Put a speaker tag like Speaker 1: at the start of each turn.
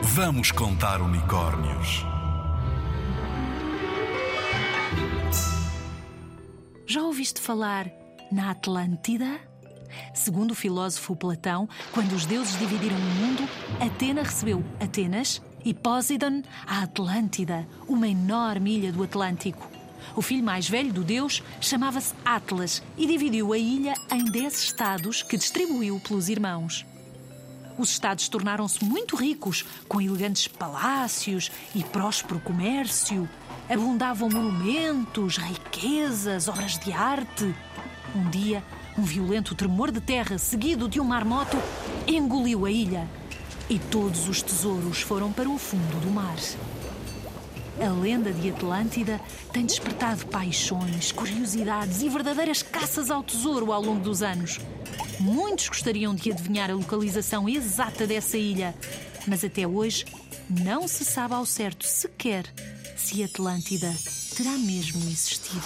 Speaker 1: Vamos contar unicórnios.
Speaker 2: Já ouviste falar na Atlântida? Segundo o filósofo Platão, quando os deuses dividiram o mundo, Atena recebeu Atenas e Poseidon a Atlântida, uma enorme ilha do Atlântico. O filho mais velho do deus chamava-se Atlas e dividiu a ilha em dez estados que distribuiu pelos irmãos. Os estados tornaram-se muito ricos, com elegantes palácios e próspero comércio. Abundavam monumentos, riquezas, obras de arte. Um dia, um violento tremor de terra, seguido de um marmoto, engoliu a ilha. E todos os tesouros foram para o fundo do mar. A lenda de Atlântida tem despertado paixões, curiosidades e verdadeiras caças ao tesouro ao longo dos anos. Muitos gostariam de adivinhar a localização exata dessa ilha, mas até hoje não se sabe ao certo sequer se Atlântida terá mesmo existido.